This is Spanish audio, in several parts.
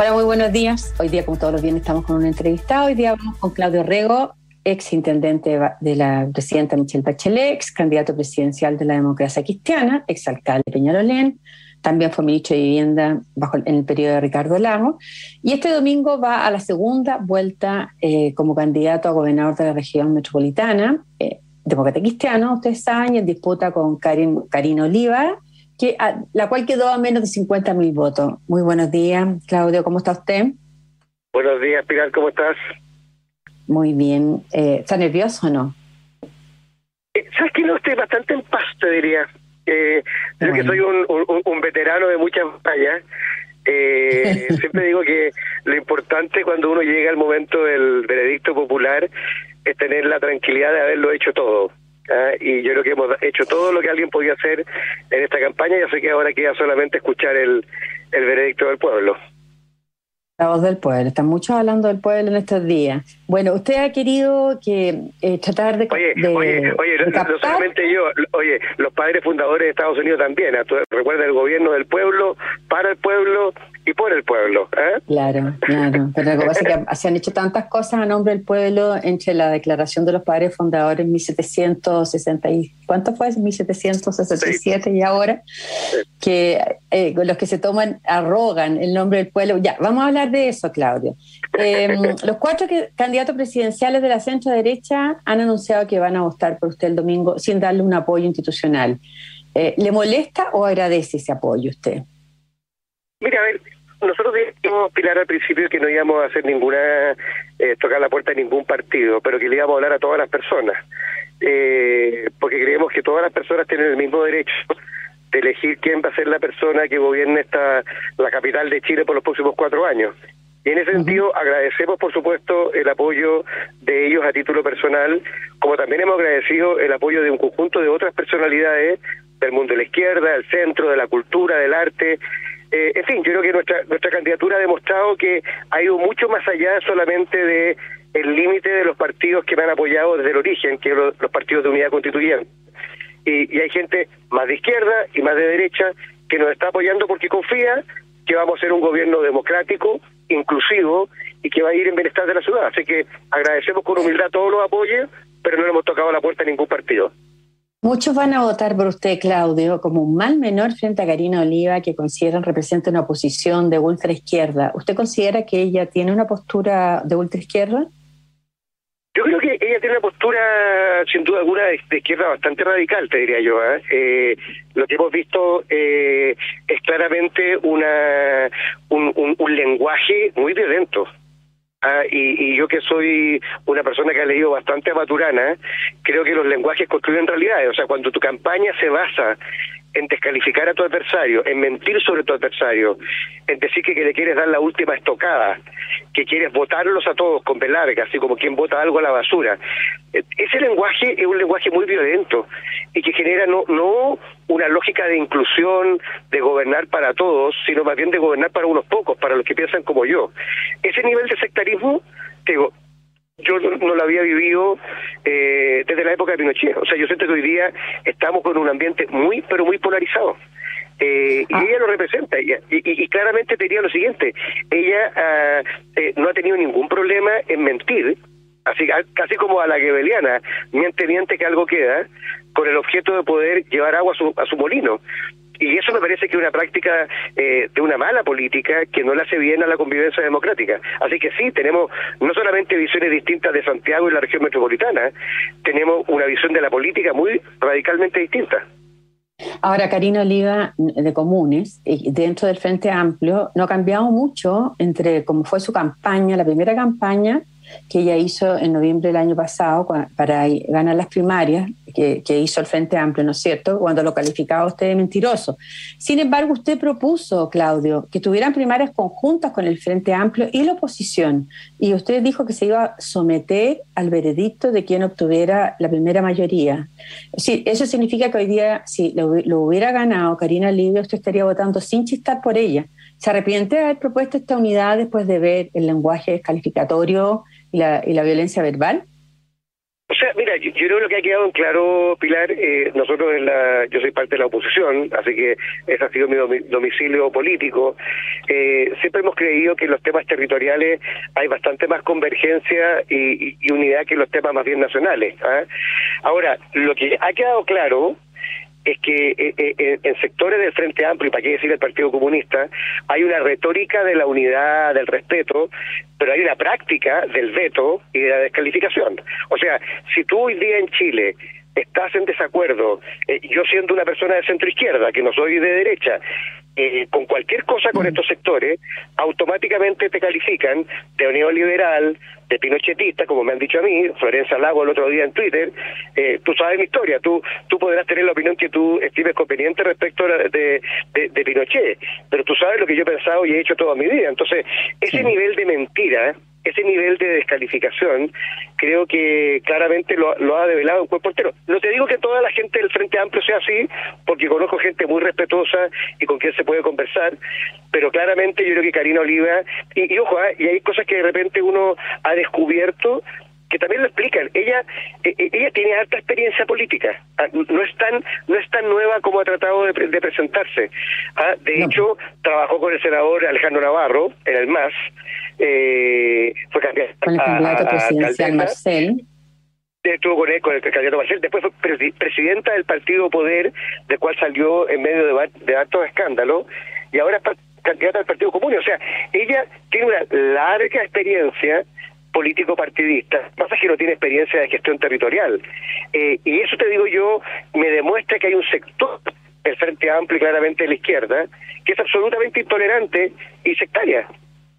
Hola, muy buenos días. Hoy día, como todos los viernes, estamos con un entrevistado. Hoy día vamos con Claudio Rego, ex intendente de la presidenta Michelle Bachelet, ex candidato presidencial de la democracia cristiana, ex alcalde de Peñalolén, también fue ministro de Vivienda bajo, en el periodo de Ricardo Lago. Y este domingo va a la segunda vuelta eh, como candidato a gobernador de la región metropolitana, eh, demócrata cristiano, ustedes saben, en disputa con Karin, Karina Oliva, que, la cual quedó a menos de 50 mil votos. Muy buenos días, Claudio, ¿cómo está usted? Buenos días, Pilar, ¿cómo estás? Muy bien. Eh, ¿Está nervioso o no? Eh, ¿Sabes que no? Estoy bastante en paz, te diría. Eh, Yo que soy un, un, veterano de muchas batallas. Eh, siempre digo que lo importante cuando uno llega al momento del veredicto popular es tener la tranquilidad de haberlo hecho todo. ¿Ah? Y yo creo que hemos hecho todo lo que alguien podía hacer en esta campaña. Ya sé que ahora queda solamente escuchar el, el veredicto del pueblo. La voz del pueblo, están muchos hablando del pueblo en estos días. Bueno, usted ha querido que eh, tratar de... Oye, oye, oye, no, solamente yo, oye, los padres fundadores de Estados Unidos también, ¿ah? recuerda el gobierno del pueblo, para el pueblo y por el pueblo. ¿eh? Claro, claro. Pero lo que pasa es que se han hecho tantas cosas a nombre del pueblo entre la declaración de los padres fundadores en 1760 y ¿cuánto fue? 1767 y ahora, que eh, los que se toman arrogan el nombre del pueblo. Ya, vamos a hablar de eso, Claudio. Em, los cuatro candidatos presidenciales de la centro derecha han anunciado que van a votar por usted el domingo sin darle un apoyo institucional. Eh, ¿Le molesta o agradece ese apoyo usted? Mira, a ver, nosotros dijimos, Pilar, al principio que no íbamos a hacer ninguna, eh, tocar la puerta de ningún partido, pero que le íbamos a hablar a todas las personas, eh, porque creemos que todas las personas tienen el mismo derecho de elegir quién va a ser la persona que gobierne esta, la capital de Chile por los próximos cuatro años. Y en ese sentido agradecemos, por supuesto, el apoyo de ellos a título personal, como también hemos agradecido el apoyo de un conjunto de otras personalidades del mundo de la izquierda, del centro, de la cultura, del arte, eh, en fin, yo creo que nuestra, nuestra candidatura ha demostrado que ha ido mucho más allá solamente de el límite de los partidos que me han apoyado desde el origen, que los, los partidos de unidad constituyente. Y, y, hay gente más de izquierda y más de derecha que nos está apoyando porque confía que vamos a ser un gobierno democrático, inclusivo y que va a ir en bienestar de la ciudad. Así que agradecemos con humildad todos los apoyos, pero no le hemos tocado la puerta a ningún partido. Muchos van a votar por usted, Claudio, como un mal menor frente a Karina Oliva, que consideran representa una oposición de ultra izquierda. ¿Usted considera que ella tiene una postura de ultra izquierda? Yo creo que ella tiene una postura, sin duda alguna, de, izquierda bastante radical, te diría yo. ¿eh? Eh, lo que hemos visto eh, es claramente una un lenguaje muy violento. Ah, y, yo que soy una persona que ha leído bastante a Maturana, creo que los lenguajes construyen realidades. O sea, cuando tu campaña se basa en descalificar a tu adversario, en mentir sobre tu adversario, en decir que, le quieres dar la última estocada, que quieres votarlos a todos con velarga, así como quien vota algo a la basura. Eh, ese lenguaje es un lenguaje muy violento y que genera no, no una lógica de inclusión, de gobernar para todos, sino más bien de gobernar para unos pocos, para los que piensan como yo. Ese nivel de sectarismo, digo, yo no, lo había vivido eh, desde la época de Pinochet. O sea, yo siento que hoy día estamos con un ambiente muy, pero muy polarizado. Eh, y ah. ella lo representa, y, y, claramente te diría lo siguiente, ella ah, eh, no ha tenido ningún problema en mentir, así casi como a la gebeliana, miente, miente que algo queda, con el objeto de poder llevar agua a su, a su molino. Y eso me parece que es una práctica eh, de una mala política que no le hace bien a la convivencia democrática. Así que sí, tenemos no solamente visiones distintas de Santiago y la región metropolitana, tenemos una visión de la política muy radicalmente distinta. Ahora, Karina Oliva, de Comunes, dentro del Frente Amplio, no ha cambiado mucho entre cómo fue su campaña, la primera campaña, que ella hizo en noviembre del año pasado para ganar las primarias, que, hizo el Frente Amplio, ¿no es cierto?, cuando lo calificaba usted de mentiroso. Sin embargo, usted propuso, Claudio, que tuvieran primarias conjuntas con el Frente Amplio y la oposición, y usted dijo que se iba a someter al veredicto de quien obtuviera la primera mayoría. Sí, eso significa que hoy día, si lo, hubiera ganado Karina Livia, usted estaría votando sin chistar por ella. ¿Se arrepiente de haber propuesto esta unidad después de ver el lenguaje descalificatorio y la violencia verbal? O sea, mira, yo, creo que lo que ha quedado en claro, Pilar, eh, nosotros en la, yo soy parte de la oposición, así que ese ha sido mi domicilio político. Eh, siempre hemos creído que en los temas territoriales hay bastante más convergencia y, unidad que en los temas más bien nacionales. ¿ah? Ahora, lo que ha quedado claro es que eh, eh, en sectores del Frente Amplio, y para qué decir el Partido Comunista, hay una retórica de la unidad, del respeto, pero hay una práctica del veto y de la descalificación. O sea, si tú hoy día en Chile estás en desacuerdo, eh, yo siendo una persona de centro izquierda, que no soy de derecha, con cualquier cosa con estos sectores, automáticamente te califican de neoliberal, de pinochetista, como me han dicho a mí, Florencia Lago el otro día en Twitter, eh, tú sabes mi historia, tú tú podrás tener la opinión que tú estimes conveniente respecto de, de, Pinochet, pero tú sabes lo que yo he pensado y he hecho toda mi vida. Entonces, ese nivel de mentira ese nivel de descalificación creo que claramente lo, ha develado un cuerpo entero. No te digo que toda la gente del Frente Amplio sea así, porque conozco gente muy respetuosa y con quien se puede conversar, pero claramente yo creo que Karina Oliva, y, ojo, ¿eh? y hay cosas que de repente uno ha descubierto que también lo explican. Ella eh, eh, ella tiene alta experiencia política. Ah, no es tan no es tan nueva como ha tratado de, presentarse. Ah, de hecho, trabajó con el senador Alejandro Navarro en el MAS. Eh, fue candidato con el candidato presidencial Marcel. Estuvo con él, con el candidato Marcel. Después fue presidenta del Partido Poder, del cual salió en medio de, de altos escándalos. Y ahora es candidata al Partido Común. O sea, ella tiene una larga experiencia político partidista, pasa que no tiene experiencia de gestión territorial. Eh, y eso te digo yo, me demuestra que hay un sector, el Frente Amplio y claramente de la izquierda, que es absolutamente intolerante y sectaria.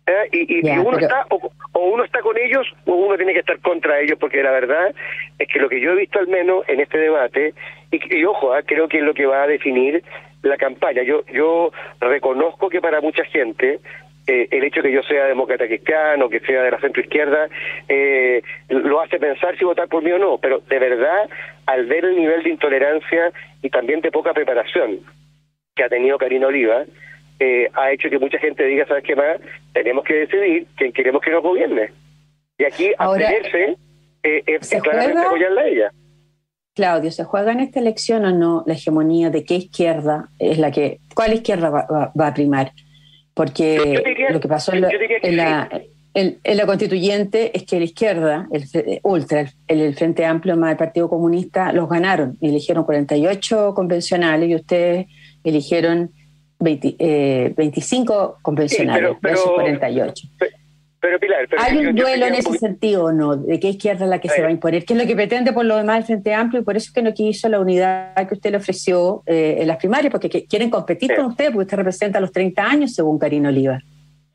¿eh? Y, uno está o, uno está con ellos o uno tiene que estar contra ellos porque la verdad es que lo que yo he visto al menos en este debate y, ojo ¿eh? creo que es lo que va a definir la campaña yo yo reconozco que para mucha gente eh, el hecho de que yo sea demócrata cristiano, que sea de la centro izquierda, eh, lo hace pensar si votar por mí o no, pero de verdad, al ver el nivel de intolerancia y también de poca preparación que ha tenido Karina Oliva, eh, ha hecho que mucha gente diga, ¿sabes qué más? Tenemos que decidir quién queremos que nos gobierne. Y aquí abstenerse es claramente apoyarla a ella. Claudio, ¿se juega en esta elección o no la hegemonía de qué izquierda es la que, cuál izquierda va a primar? Porque lo que pasó en, la, en, la, constituyente es que la izquierda, el ultra, el, Frente Amplio más el Partido Comunista, los ganaron y eligieron 48 convencionales y ustedes eligieron 20, 25 eh, convencionales de esos 48. Pero Pilar, ¿hay un duelo en ese sentido o no? ¿De qué izquierda es la que se va a imponer? ¿Qué es lo que pretende por lo demás el Frente Amplio? Y por eso es que no quiso la unidad que usted le ofreció eh, en las primarias, porque quieren competir con usted, porque usted representa los 30 años, según Karina Oliva.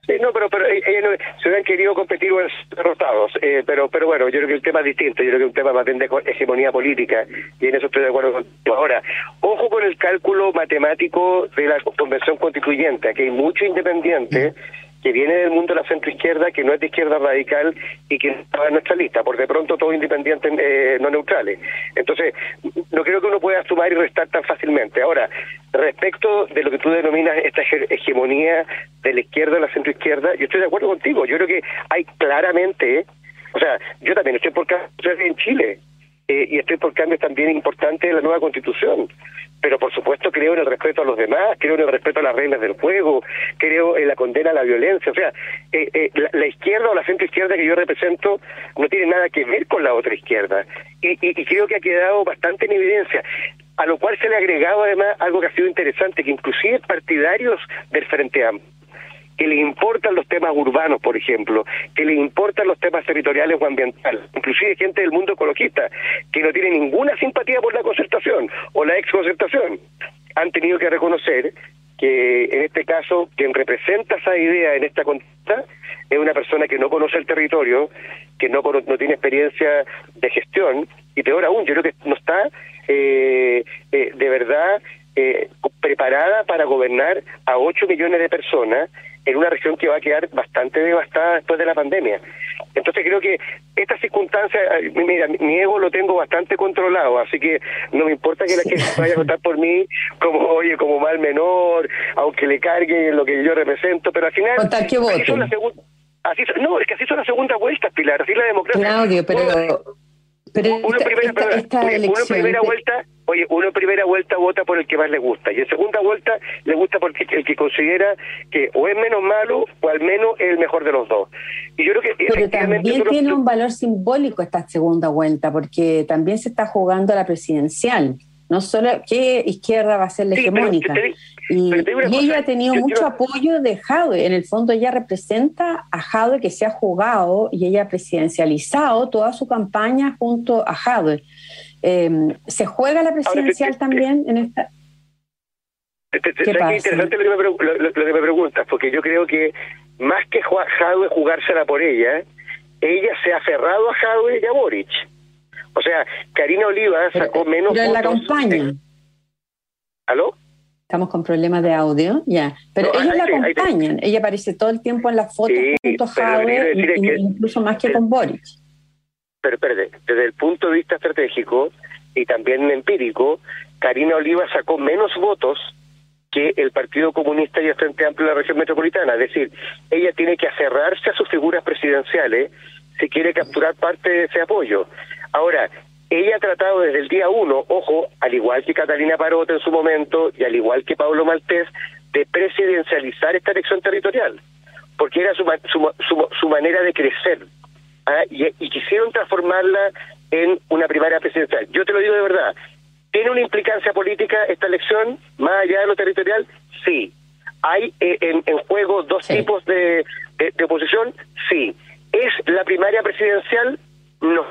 Sí, no, pero, pero ellos no, se hubieran querido competir o derrotados. Eh, pero, pero bueno, yo creo que el tema es distinto. Yo creo que un tema más bien de hegemonía política y en eso estoy de acuerdo con Ahora, ojo con el cálculo matemático de la convención constituyente, que hay mucho independiente que viene del mundo de la centroizquierda, que no es de izquierda radical y que estaba en nuestra lista, por de pronto todos independientes eh, no neutrales. Entonces, no creo que uno pueda sumar y restar tan fácilmente. Ahora, respecto de lo que tú denominas esta hegemonía de la izquierda a la centroizquierda, yo estoy de acuerdo contigo. Yo creo que hay claramente, o sea, yo también estoy por caso en Chile, eh, y estoy por cambios también importantes en la nueva constitución. Pero por supuesto creo en el respeto a los demás, creo en el respeto a las reglas del juego, creo en la condena a la violencia. O sea, eh, eh, la, izquierda o la centro izquierda que yo represento no tiene nada que ver con la otra izquierda. Y, y, y creo que ha quedado bastante en evidencia a lo cual se le ha agregado además algo que ha sido interesante, que inclusive partidarios del Frente Amplio que le importan los temas urbanos, por ejemplo, que le importan los temas territoriales o ambientales, inclusive gente del mundo ecologista, que no tiene ninguna simpatía por la concertación o la ex concertación, han tenido que reconocer que en este caso quien representa esa idea en esta contesta es una persona que no conoce el territorio, que no, no tiene experiencia de gestión y peor aún, yo creo que no está eh, eh, de verdad eh, preparada para gobernar a 8 millones de personas en una región que va a quedar bastante devastada después de la pandemia. Entonces creo que esta circunstancia, mira, mi ego lo tengo bastante controlado, así que no me importa que la gente vaya a votar por mí como, oye, como mal menor, aunque le cargue lo que yo represento, pero al final... que así no, es que así son las segundas vueltas, Pilar, así la democracia. Claudio, pero... Pero uno, primera, primera vuelta, oye, uno en primera vuelta vota por el que más le gusta y en segunda vuelta le gusta porque el que considera que o es menos malo o al menos es el mejor de los dos. Y yo creo que Pero también tiene un valor simbólico esta segunda vuelta porque también se está jugando la presidencial no solo qué izquierda va a ser la hegemónica. y, ella ha tenido mucho apoyo de Jadwe. En el fondo ella representa a Jadwe que se ha jugado y ella ha presidencializado toda su campaña junto a Jadwe. Em, ¿Se juega la presidencial también en esta...? ¿Qué pasa? interesante lo que, me, preguntas, porque yo creo que más que Jadwe jugársela por ella, ella se ha aferrado a Jadwe y a Boric. O sea, Karina Oliva sacó menos pero en la campaña. ¿Aló? Estamos con problemas de audio, ya. Pero ellos la acompañan. Ella aparece todo el tiempo en las fotos junto a Javier, incluso más que con Boris. Pero espérate, desde el punto de vista estratégico y también empírico, Karina Oliva sacó menos votos que el Partido Comunista y el Frente Amplio de la región metropolitana. Es decir, ella tiene que aferrarse a sus figuras presidenciales si quiere capturar parte de ese apoyo. Ahora, ella ha tratado desde el día uno, ojo, al igual que Catalina Parota en su momento y al igual que Pablo Maltés, de presidencializar esta elección territorial, porque era su, su, su, manera de crecer. ¿ah? Y, y, quisieron transformarla en una primaria presidencial. Yo te lo digo de verdad, ¿tiene una implicancia política esta elección, más allá de lo territorial? Sí. ¿Hay eh, en, en, juego dos tipos de, de oposición? Sí. ¿Es la primaria presidencial? No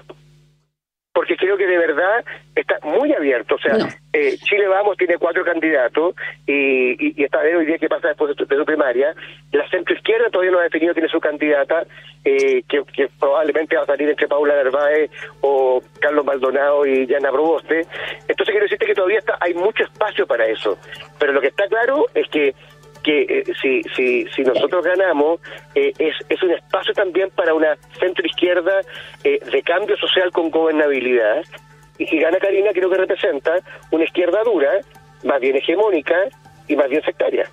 porque creo que de verdad está muy abierto. O sea, eh, Chile Vamos tiene cuatro candidatos y, y, está bien hoy día que pasa después de su, primaria. La centro izquierda todavía no ha definido quién es su candidata, eh, que, probablemente va a salir entre Paula Narváez o Carlos Maldonado y Yana Proboste. Entonces quiero decirte que todavía está, hay mucho espacio para eso. Pero lo que está claro es que que eh, si, si, si nosotros ganamos, eh, es, es un espacio también para una centro izquierda eh, de cambio social con gobernabilidad. Y si gana Karina, creo que representa una izquierda dura, más bien hegemónica y más bien sectaria.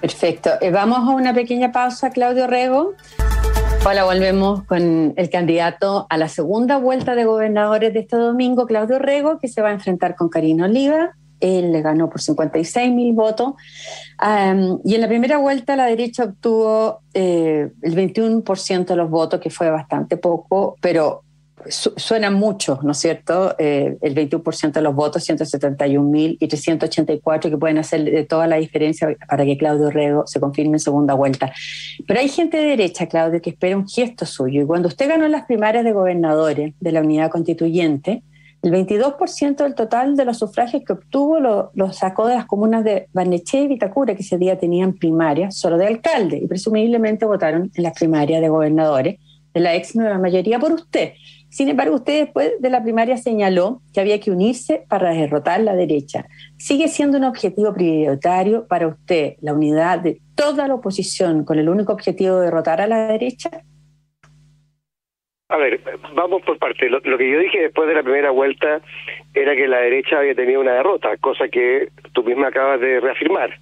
Perfecto. vamos a una pequeña pausa, Claudio Rego. Hola, volvemos con el candidato a la segunda vuelta de gobernadores de este domingo, Claudio Rego, que se va a enfrentar con Karina Oliva él le ganó por 56 mil votos. y en la primera vuelta la derecha obtuvo eh, el 21% de los votos, que fue bastante poco, pero suena mucho, ¿no es cierto? Eh, el 21% de los votos, 171 mil y 384 que pueden hacer de toda la diferencia para que Claudio Rego se confirme en segunda vuelta. Pero hay gente de derecha, Claudio, que espera un gesto suyo. Y cuando usted ganó las primarias de gobernadores de la unidad constituyente, el 22% del total de los sufragios que obtuvo lo, sacó de las comunas de Barnechea y Vitacura, que ese día tenían primarias solo de alcalde, y presumiblemente votaron en las primarias de gobernadores, de la ex nueva mayoría por usted. Sin embargo, usted después de la primaria señaló que había que unirse para derrotar la derecha. ¿Sigue siendo un objetivo prioritario para usted la unidad de toda la oposición con el único objetivo de derrotar a la derecha? A ver, vamos por parte. Lo, que yo dije después de la primera vuelta era que la derecha había tenido una derrota, cosa que tú misma acabas de reafirmar.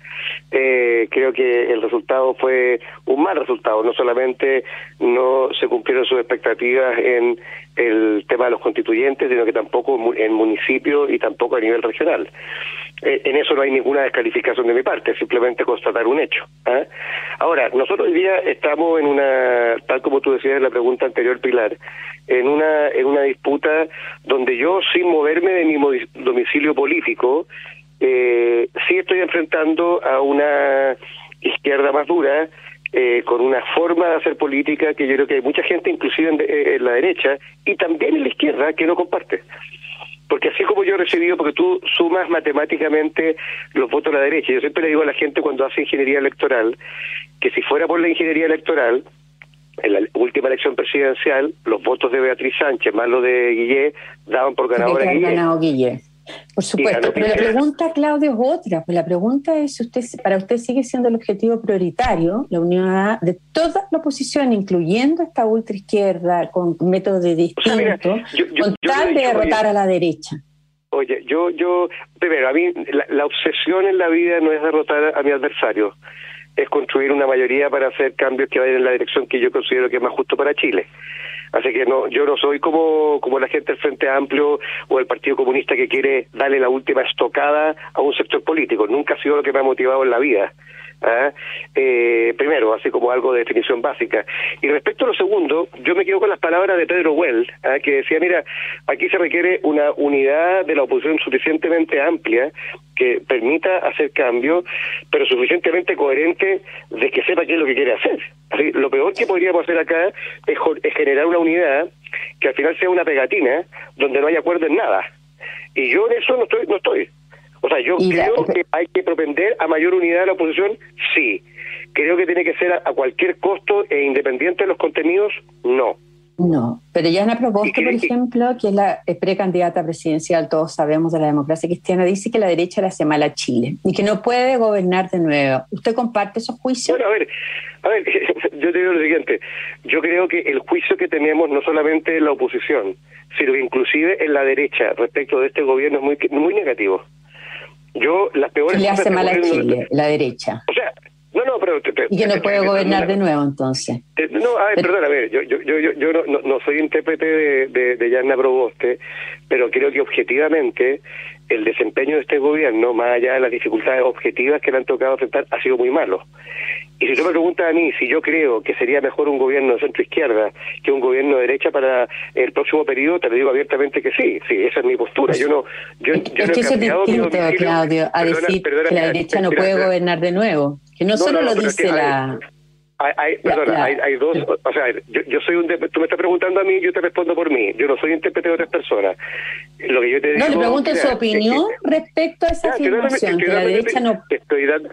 Eh, creo que el resultado fue un mal resultado. No solamente no se cumplieron sus expectativas en el tema de los constituyentes, sino que tampoco en municipio y tampoco a nivel regional. Eh, en eso no hay ninguna descalificación de mi parte, simplemente constatar un hecho. ¿ah? Ahora, nosotros hoy día estamos en una, tal como tú decías en la pregunta anterior, Pilar, en una, en una disputa donde yo, sin moverme de mi domicilio político, eh, sí estoy enfrentando a una izquierda más dura, eh, con una forma de hacer política que yo creo que hay mucha gente, inclusive en, en la derecha y también en la izquierda, que no comparte porque así como yo he recibido, porque tú sumas matemáticamente los votos a la derecha, yo siempre le digo a la gente cuando hace ingeniería electoral, que si fuera por la ingeniería electoral, en la última elección presidencial, los votos de Beatriz Sánchez más los de Guillé daban por ganador a Guillé. Por supuesto, pero la pregunta, Claudio, es otra. Pues la pregunta es, usted, para usted sigue siendo el objetivo prioritario, la unidad de toda la oposición, incluyendo esta ultraizquierda, con métodos de distinto, con tal de derrotar a la derecha. Oye, yo, yo, primero, a mí la, obsesión en la vida no es derrotar a mi adversario, es construir una mayoría para hacer cambios que vayan en la dirección que yo considero que es más justo para Chile. Así que no, yo no soy como, como la gente del Frente Amplio o el Partido Comunista que quiere darle la última estocada a un sector político. Nunca ha sido lo que me ha motivado en la vida. ¿Ah? Eh, primero, así como algo de definición básica. Y respecto a lo segundo, yo me quedo con las palabras de Pedro Well, ¿ah? que decía, mira, aquí se requiere una unidad de la oposición suficientemente amplia que permita hacer cambios, pero suficientemente coherente de que sepa qué es lo que quiere hacer. Así, lo peor que podríamos hacer acá es, es generar una unidad que al final sea una pegatina donde no haya acuerdo en nada. Y yo en eso no estoy, no estoy. O sea, yo creo que hay que propender a mayor unidad de la oposición, sí. Creo que tiene que ser a, cualquier costo e independiente de los contenidos, no. No, pero ya Yana Proboste, por ejemplo, que es la precandidata presidencial, todos sabemos de la democracia cristiana, dice que la derecha le hace mal a Chile y que no puede gobernar de nuevo. ¿Usted comparte esos juicios? Bueno, a ver, a ver, yo te digo lo siguiente, yo creo que el juicio que tenemos no solamente en la oposición, sino que inclusive en la derecha respecto de este gobierno es muy, muy negativo. Yo, las peores. Le hace mal a Chile, la derecha. O sea, no, no, pero... y que no puede gobernar de nuevo, entonces. no, a ver, perdón, a ver, yo, yo, yo, yo no, no, soy intérprete de, de, de Yanna Proboste, pero creo que objetivamente el desempeño de este gobierno, más allá de las dificultades objetivas que le han tocado enfrentar, ha sido muy malo. Y si tú me preguntas a mí si yo creo que sería mejor un gobierno de centro-izquierda que un gobierno de derecha para el próximo periodo, te lo digo abiertamente que sí. Sí, esa es mi postura. Yo no, yo, es, que eso es distinto, Claudio, a decir que la derecha no puede gobernar de nuevo. Que no, solo lo dice la... Hay, perdona, Hay, hay, dos, o sea, yo, yo soy un, tú me estás preguntando a mí, yo te respondo por mí. Yo no soy intérprete de otras personas. Lo que yo te digo, no, le pregunto su opinión respecto a esa afirmación, que la derecha no... Estoy dando,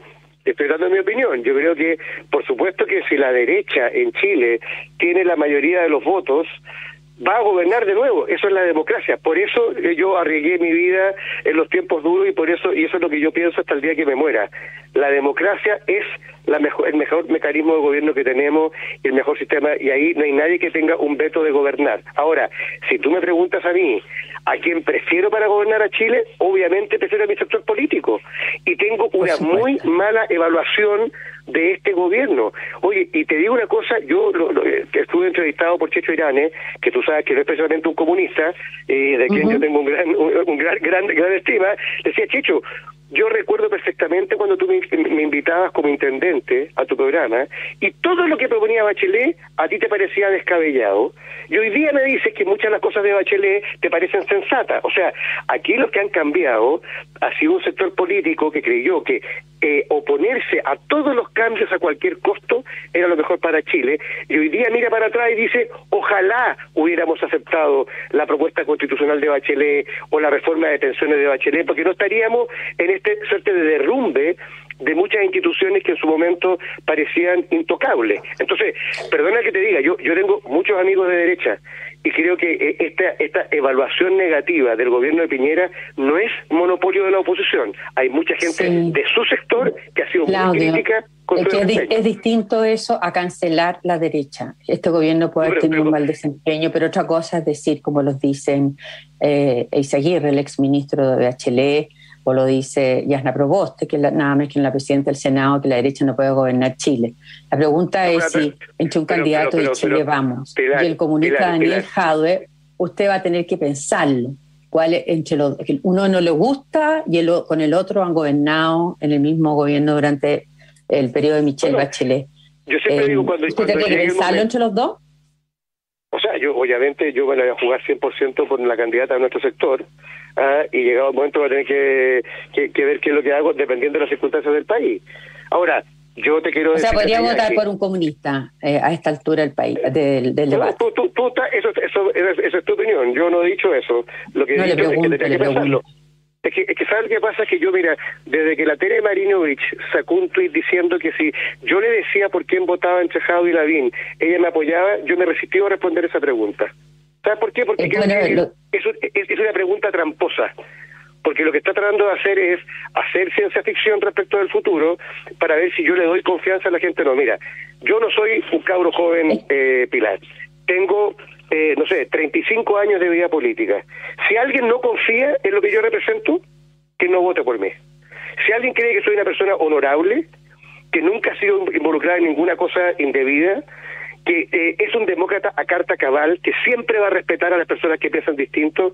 estoy dando mi opinión. Yo creo que, por supuesto que si la derecha en Chile tiene la mayoría de los votos, va a gobernar de nuevo. Eso es la democracia. Por eso yo arriesgué mi vida en los tiempos duros y por eso y eso es lo que yo pienso hasta el día que me muera. La democracia es la mejor, el mejor mecanismo de gobierno que tenemos y el mejor sistema y ahí no hay nadie que tenga un veto de gobernar. Ahora, si tú me preguntas a mí a quién prefiero para gobernar a Chile, obviamente prefiero a mi sector político. Y tengo una muy mala evaluación de este gobierno. Oye, y te digo una cosa, yo eh, estuve entrevistado por Checho Irane, que tú sabes que no es precisamente un comunista, eh, de quien yo tengo un gran, un, gran, gran, gran estima, decía Checho, yo recuerdo perfectamente cuando tú me, invitabas como intendente a tu programa y todo lo que proponía Bachelet a ti te parecía descabellado. Y hoy día me dices que muchas de las cosas de Bachelet te parecen sensatas. O sea, aquí lo que han cambiado ha sido un sector político que creyó que eh, oponerse a todos los cambios a cualquier costo era lo mejor para Chile. Y hoy día mira para atrás y dice, ojalá hubiéramos aceptado la propuesta constitucional de Bachelet o la reforma de pensiones de Bachelet, porque no estaríamos en este suerte de derrumbe de muchas instituciones que en su momento parecían intocables. Entonces, perdona que te diga, yo, yo tengo muchos amigos de derecha y creo que eh, esta, esta evaluación negativa del gobierno de Piñera no es monopolio de la oposición. Hay mucha gente de su sector que ha sido muy crítica. Con es, es, distinto eso a cancelar la derecha. Este gobierno puede tener un mal desempeño, pero otra cosa es decir, como los dicen eh, Eizaguirre, el exministro de Bachelet, o lo dice Yasna Proboste, que es nada más que la presidenta del Senado, que la derecha no puede gobernar Chile. La pregunta es si entre un candidato de Chile vamos y el comunista Daniel Jadwe, usted va a tener que pensarlo. ¿Cuál entre los, uno no le gusta y el, con el otro han gobernado en el mismo gobierno durante el periodo de Michelle Bachelet. Yo siempre digo cuando... ¿Usted tiene que pensarlo entre los dos? Yo obviamente yo me voy a jugar 100% por la candidata de nuestro sector, ¿ah? y llegado el momento va a tener que, que, ver qué es lo que hago dependiendo de las circunstancias del país. Ahora, yo te quiero o sea, podría votar por un comunista eh, a esta altura del país, del, del debate. Tú, tú, tú, eso, eso, eso, es tu opinión. Yo no he dicho eso. Lo que he dicho es que tendría que pensarlo. Es que, es que ¿sabes qué pasa? Que yo, mira, desde que la Tere Marinovich sacó un tuit diciendo que si yo le decía por quién votaba entre Jado y Lavín, ella me apoyaba, yo me resistí a responder esa pregunta. ¿Sabes por qué? Porque es, es, una pregunta tramposa. Porque lo que está tratando de hacer es hacer ciencia ficción respecto del futuro para ver si yo le doy confianza a la gente. No, mira, yo no soy un cabro joven, eh, Pilar. Tengo eh, no sé, 35 años de vida política. Si alguien no confía en lo que yo represento, que no vote por mí. Si alguien cree que soy una persona honorable, que nunca ha sido involucrada en ninguna cosa indebida, que eh, es un demócrata a carta cabal, que siempre va a respetar a las personas que piensan distinto.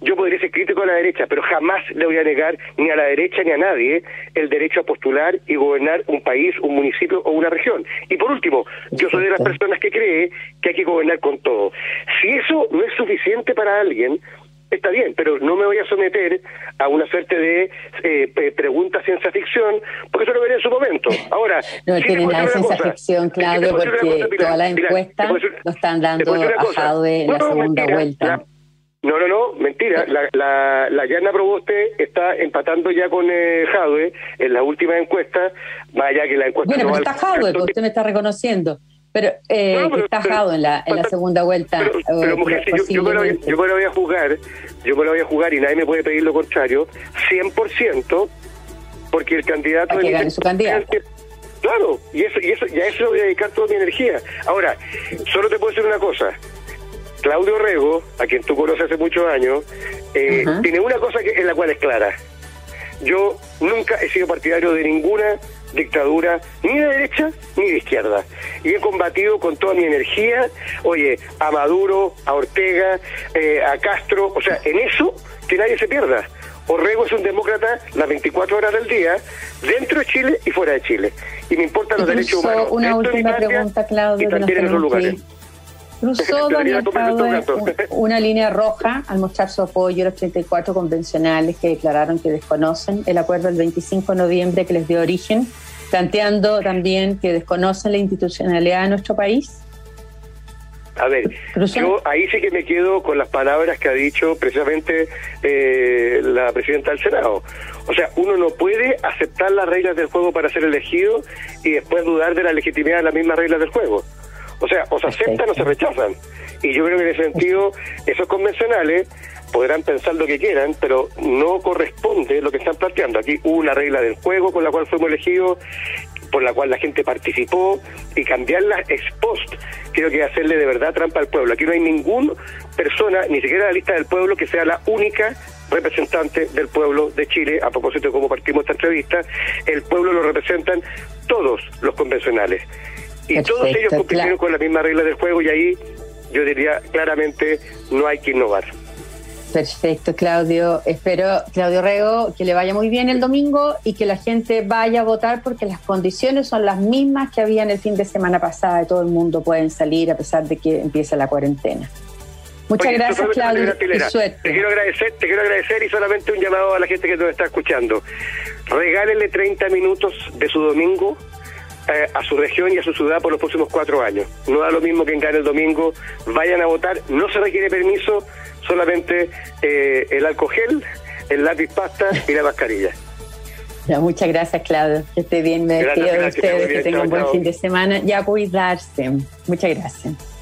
Yo podría ser crítico a la derecha, pero jamás le voy a negar ni a la derecha ni a nadie el derecho a postular y gobernar un país, un municipio o una región. Y por último, yo soy de las personas que cree que hay que gobernar con todo. Si eso no es suficiente para alguien, está bien, pero no me voy a someter a una suerte de eh, pregunta ciencia ficción, porque eso lo veré en su momento. Ahora, no tiene nada de ciencia ficción, Claudio, porque todas las encuestas lo están dando a de la segunda vuelta. no, no, no, mentira. La, la, la Yana Proboste está empatando ya con eh, Jadwe en la última encuesta, más allá que la encuesta... Bueno, pero está Jadwe, porque usted me está reconociendo. Pero, eh, está Jado en la, en la segunda vuelta. Pero, mujer, yo, yo, me lo voy, yo, me lo voy, a jugar, yo me lo voy a jugar y nadie me puede pedir lo contrario, 100%, porque el candidato... que gane su candidato. Claro, y eso, y eso, y a eso voy a dedicar toda mi energía. Ahora, solo te puedo decir una cosa. Claudio Rego, a quien tú conoces hace muchos años, eh, tiene una cosa que, en la cual es clara. Yo nunca he sido partidario de ninguna dictadura ni de derecha ni de izquierda. Y he combatido con toda mi energía, oye, a Maduro, a Ortega, eh, a Castro, o sea, en eso que nadie se pierda. Orrego es un demócrata las 24 horas del día, dentro de Chile y fuera de Chile. Y me importan los derechos humanos. Una última pregunta, Claudio, que en lugares. Cruzó una línea roja al mostrar su apoyo a los 34 convencionales que declararon que desconocen el acuerdo del 25 de noviembre que les dio origen, planteando también que desconocen la institucionalidad de nuestro país. A ver, yo ahí sí que me quedo con las palabras que ha dicho precisamente eh, la presidenta del Senado. O sea, uno no puede aceptar las reglas del juego para ser elegido y después dudar de la legitimidad de las mismas reglas del juego. O sea, o se aceptan o se rechazan. Y yo creo que en ese sentido, esos convencionales podrán pensar lo que quieran, pero no corresponde lo que están planteando. Aquí hubo una regla del juego con la cual fuimos elegidos, por la cual la gente participó, y cambiarla ex post creo que hacerle de verdad trampa al pueblo. Aquí no hay ninguna persona, ni siquiera la lista del pueblo, que sea la única representante del pueblo de Chile, a propósito de cómo partimos esta entrevista, el pueblo lo representan todos los convencionales. Y todos ellos cumplieron con la misma regla del juego y ahí yo diría claramente no hay que innovar. Perfecto, Claudio. Espero, Claudio Rego, que le vaya muy bien el domingo y que la gente vaya a votar porque las condiciones son las mismas que había en el fin de semana pasada y todo el mundo puede salir a pesar de que empiece la cuarentena. Muchas gracias, Claudio. Te quiero agradecer, te quiero agradecer y solamente un llamado a la gente que nos está escuchando. Regálenle 30 minutos de su domingo eh, a su región y a su ciudad por los próximos cuatro años. No da lo mismo que en gane el domingo, vayan a votar, no se requiere permiso, solamente eh, el alcohol el lápiz pasta y la mascarilla. muchas gracias, Claudio. Que esté bien. Me despido de ustedes. Que tengan un buen fin de semana y a cuidarse. Muchas gracias.